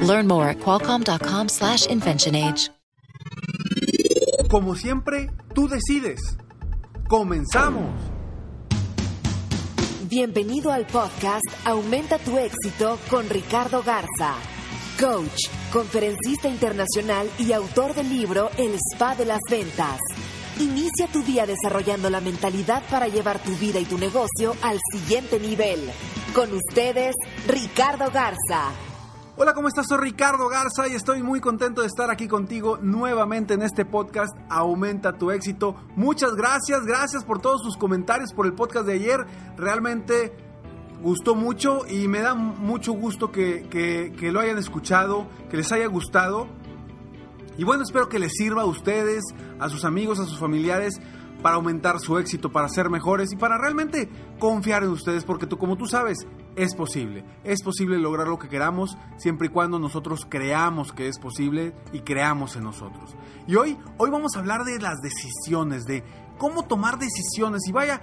Learn more at qualcomm.com/inventionage. Como siempre, tú decides. Comenzamos. Bienvenido al podcast Aumenta tu éxito con Ricardo Garza, coach, conferencista internacional y autor del libro El Spa de las Ventas. Inicia tu día desarrollando la mentalidad para llevar tu vida y tu negocio al siguiente nivel. Con ustedes, Ricardo Garza. Hola, ¿cómo estás? Soy Ricardo Garza y estoy muy contento de estar aquí contigo nuevamente en este podcast Aumenta tu éxito. Muchas gracias, gracias por todos sus comentarios por el podcast de ayer. Realmente gustó mucho y me da mucho gusto que, que, que lo hayan escuchado, que les haya gustado. Y bueno, espero que les sirva a ustedes, a sus amigos, a sus familiares, para aumentar su éxito, para ser mejores y para realmente confiar en ustedes, porque tú, como tú sabes, es posible. Es posible lograr lo que queramos siempre y cuando nosotros creamos que es posible y creamos en nosotros. Y hoy, hoy vamos a hablar de las decisiones, de cómo tomar decisiones. Y vaya,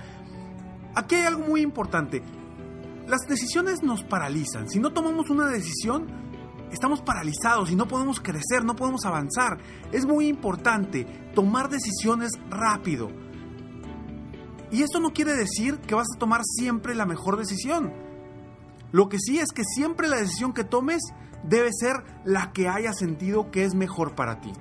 aquí hay algo muy importante. Las decisiones nos paralizan. Si no tomamos una decisión, estamos paralizados y no podemos crecer, no podemos avanzar. Es muy importante tomar decisiones rápido. Y esto no quiere decir que vas a tomar siempre la mejor decisión. Lo que sí es que siempre la decisión que tomes debe ser la que haya sentido que es mejor para ti.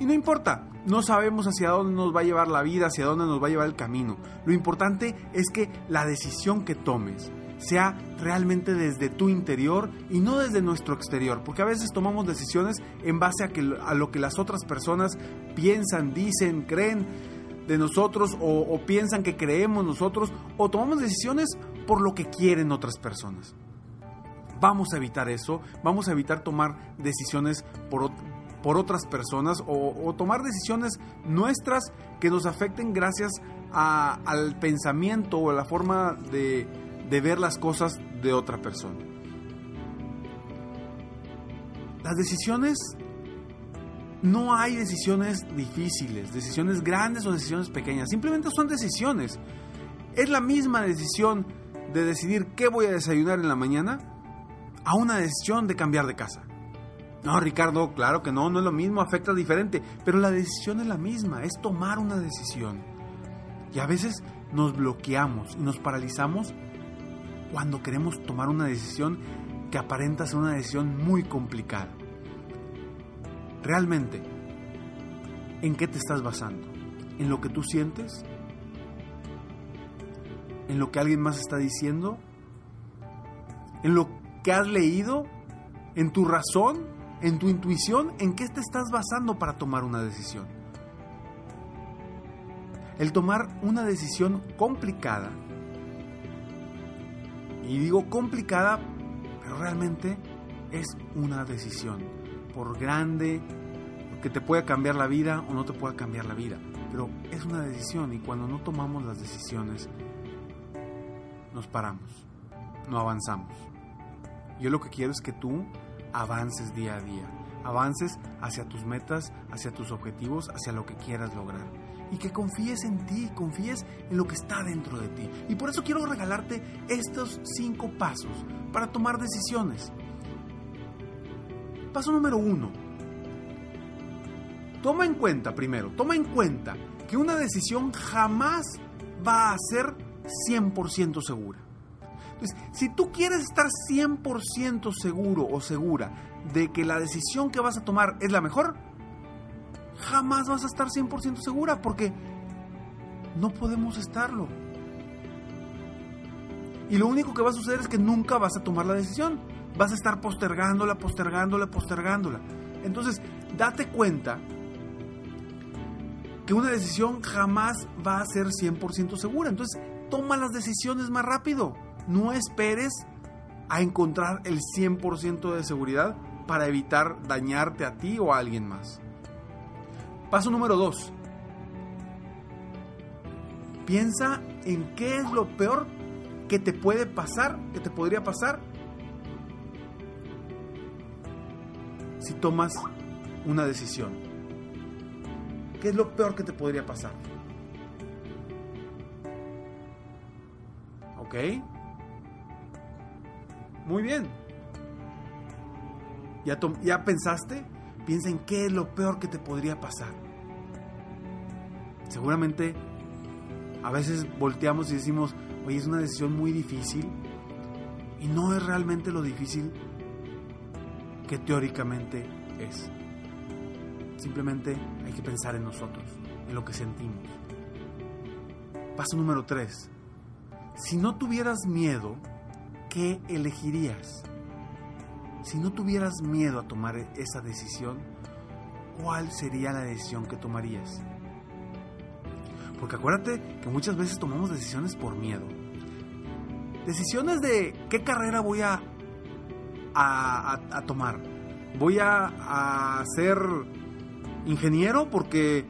Y no importa, no sabemos hacia dónde nos va a llevar la vida, hacia dónde nos va a llevar el camino. Lo importante es que la decisión que tomes sea realmente desde tu interior y no desde nuestro exterior, porque a veces tomamos decisiones en base a, lo que las otras personas piensan, dicen, creen de nosotros o piensan que creemos nosotros o tomamos decisiones por lo que quieren otras personas. Vamos a evitar eso, vamos a evitar tomar decisiones por, por otras personas o, tomar decisiones nuestras que nos afecten gracias al pensamiento o a la forma de, de ver las cosas de otra persona. Las decisiones, no hay decisiones difíciles, decisiones grandes o decisiones pequeñas, simplemente son decisiones. Es la misma decisión de decidir qué voy a desayunar en la mañana a una decisión de cambiar de casa. No, Ricardo, claro que no, no es lo mismo, afecta diferente, pero la decisión es la misma, es tomar una decisión. Y a veces nos bloqueamos y nos paralizamos cuando queremos tomar una decisión que aparenta ser una decisión muy complicada. Realmente, ¿en qué te estás basando? ¿En lo que tú sientes? ¿En lo que alguien más está diciendo? ¿En lo que has leído? ¿En tu razón? ¿En tu intuición? ¿En qué te estás basando para tomar una decisión? El tomar una decisión complicada y digo complicada, pero realmente es una decisión. Por grande que te pueda cambiar la vida o no te pueda cambiar la vida. Pero es una decisión y cuando no tomamos las decisiones, nos paramos, no avanzamos. Yo lo que quiero es que tú avances día a día, avances hacia tus metas, hacia tus objetivos, hacia lo que quieras lograr y que confíes en ti, confíes en lo que está dentro de ti. Y por eso quiero regalarte estos cinco pasos para tomar decisiones. Paso número uno. Toma en cuenta, primero, toma en cuenta que una decisión jamás va a ser 100% segura. Entonces, si tú quieres estar 100% seguro o segura de que la decisión que vas a tomar es la mejor, jamás vas a estar 100% segura porque no podemos estarlo. Y lo único que va a suceder es que nunca vas a tomar la decisión. Vas a estar postergándola, postergándola, postergándola. Entonces, date cuenta que una decisión jamás va a ser 100% segura. Entonces, toma las decisiones más rápido. No esperes a encontrar el 100% de seguridad para evitar dañarte a ti o a alguien más. Paso número dos. Piensa en qué es lo peor que te puede pasar, que te podría pasar si tomas una decisión. ¿Qué es lo peor que te podría pasar? ¿Ok? Muy bien. ¿Ya, ¿Ya pensaste? Piensa en qué es lo peor que te podría pasar. Seguramente a veces volteamos y decimos, oye, es una decisión muy difícil. Y no es realmente lo difícil que teóricamente es. Simplemente hay que pensar en nosotros, en lo que sentimos. Paso número 3. Si no tuvieras miedo, ¿qué elegirías? Si no tuvieras miedo a tomar esa decisión, ¿cuál sería la decisión que tomarías? Porque acuérdate que muchas veces tomamos decisiones por miedo. Decisiones de qué carrera voy a, a, tomar. Voy a, ser ingeniero porque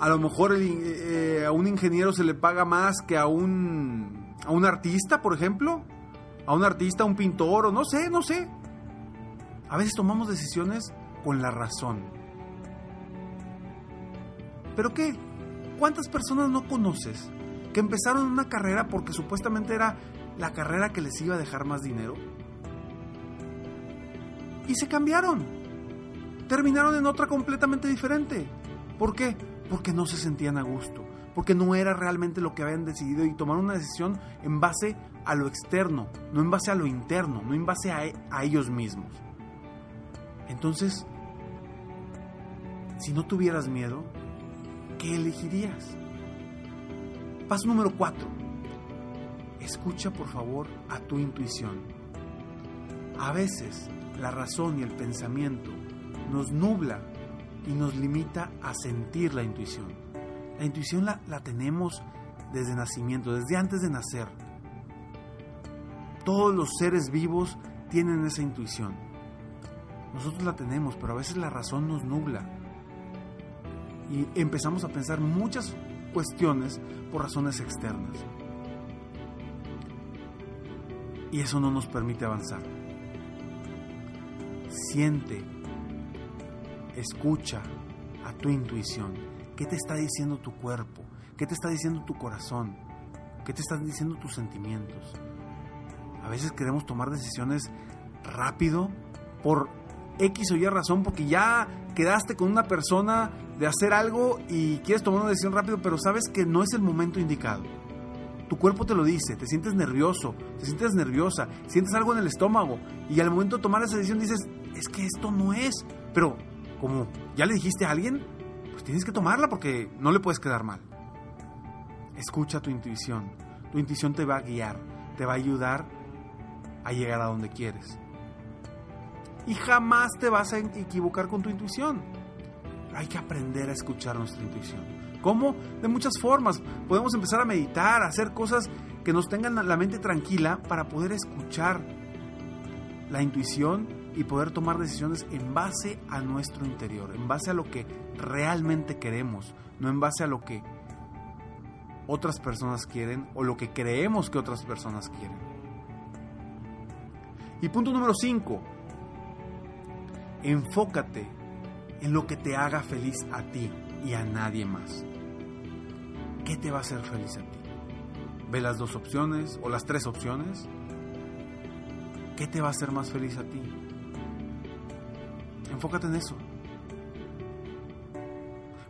a lo mejor eh, a un ingeniero se le paga más que a un, a un artista, por ejemplo a un artista, a un pintor, o no sé, no sé. A veces tomamos decisiones con la razón. ¿Pero qué? ¿Cuántas personas no conoces que empezaron una carrera porque supuestamente era la carrera que les iba a dejar más dinero? Y se cambiaron. Terminaron en otra completamente diferente. ¿Por qué? Porque no se sentían a gusto porque no era realmente lo que habían decidido y tomaron una decisión en base a lo externo, no en base a lo interno, no en base a, a ellos mismos. Entonces, si no tuvieras miedo, ¿qué elegirías? Paso número 4. Escucha por favor a tu intuición. A veces la razón y el pensamiento nos nubla y nos limita a sentir la intuición. La intuición la, tenemos desde nacimiento, desde antes de nacer. Todos los seres vivos tienen esa intuición. Nosotros la tenemos, pero a veces la razón nos nubla. Y empezamos a pensar muchas cuestiones por razones externas. Y eso no nos permite avanzar. Siente, escucha a tu intuición ¿Qué te está diciendo tu cuerpo? ¿Qué te está diciendo tu corazón? ¿Qué te están diciendo tus sentimientos? A veces queremos tomar decisiones rápido por X o Y razón porque ya quedaste con una persona de hacer algo y quieres tomar una decisión rápido, pero sabes que no es el momento indicado. Tu cuerpo te lo dice, te sientes nervioso, te sientes nerviosa, sientes algo en el estómago y al momento de tomar esa decisión dices, es que esto no es. Pero como ya le dijiste a alguien, pues tienes que tomarla porque no le puedes quedar mal. Escucha tu intuición. Tu intuición te va a guiar, te va a ayudar a llegar a donde quieres. Y jamás te vas a equivocar con tu intuición. Hay que aprender a escuchar nuestra intuición. ¿Cómo? De muchas formas. Podemos empezar a meditar, a hacer cosas que nos tengan la mente tranquila para poder escuchar la intuición y poder tomar decisiones en base a nuestro interior, en base a lo que realmente queremos, no en base a lo que otras personas quieren o lo que creemos que otras personas quieren. Y punto número 5. Enfócate en lo que te haga feliz a ti y a nadie más. ¿Qué te va a hacer feliz a ti? Ve las dos opciones o las tres opciones. ¿Qué te va a hacer más feliz a ti? Enfócate en eso.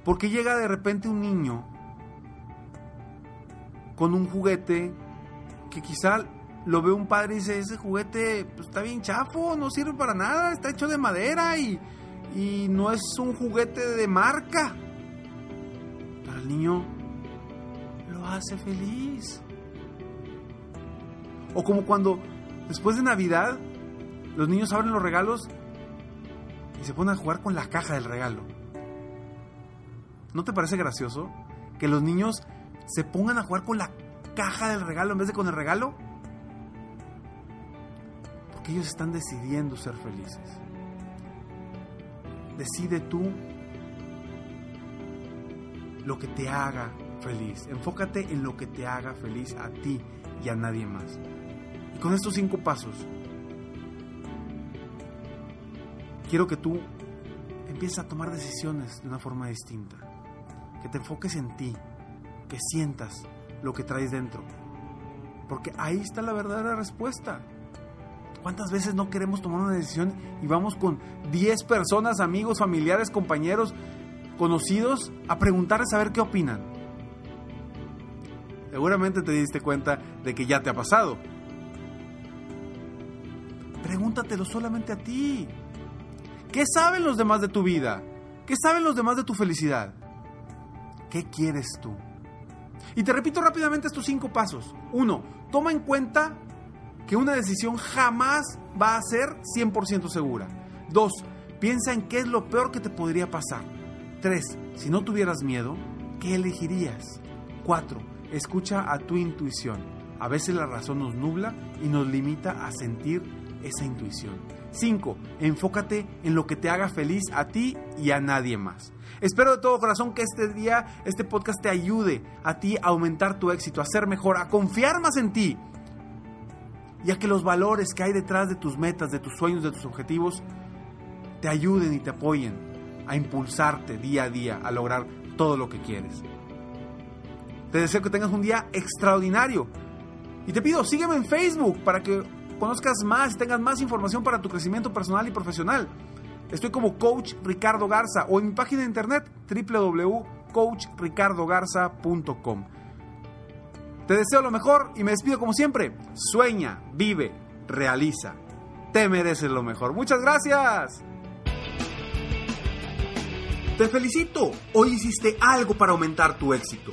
Porque llega de repente un niño con un juguete que quizá lo ve un padre y dice, ese juguete pues, está bien chafo, no sirve para nada, está hecho de madera y, y no es un juguete de marca. Pero el niño lo hace feliz. O como cuando después de Navidad los niños abren los regalos se ponen a jugar con la caja del regalo. ¿No te parece gracioso que los niños se pongan a jugar con la caja del regalo en vez de con el regalo? Porque ellos están decidiendo ser felices. Decide tú lo que te haga feliz. Enfócate en lo que te haga feliz a ti y a nadie más. Y con estos cinco pasos, quiero que tú empieces a tomar decisiones de una forma distinta. Que te enfoques en ti, que sientas lo que traes dentro. Porque ahí está la verdadera respuesta. ¿Cuántas veces no queremos tomar una decisión y vamos con 10 personas, amigos, familiares, compañeros, conocidos a preguntarles a ver qué opinan? Seguramente te diste cuenta de que ya te ha pasado. Pregúntatelo solamente a ti. ¿Qué saben los demás de tu vida? ¿Qué saben los demás de tu felicidad? ¿Qué quieres tú? Y te repito rápidamente estos cinco pasos. Uno, toma en cuenta que una decisión jamás va a ser 100% segura. Dos, piensa en qué es lo peor que te podría pasar. Tres, si no tuvieras miedo, ¿qué elegirías? Cuatro, escucha a tu intuición. A veces la razón nos nubla y nos limita a sentir esa intuición. 5. Enfócate en lo que te haga feliz a ti y a nadie más. Espero de todo corazón que este día, este podcast te ayude a ti a aumentar tu éxito, a ser mejor, a confiar más en ti. Y a que los valores que hay detrás de tus metas, de tus sueños, de tus objetivos, te ayuden y te apoyen a impulsarte día a día a lograr todo lo que quieres. Te deseo que tengas un día extraordinario. Y te pido, sígueme en Facebook para que conozcas más, tengas más información para tu crecimiento personal y profesional. Estoy como Coach Ricardo Garza o en mi página de internet www.coachricardogarza.com. Te deseo lo mejor y me despido como siempre. Sueña, vive, realiza. Te mereces lo mejor. Muchas gracias. Te felicito. Hoy hiciste algo para aumentar tu éxito.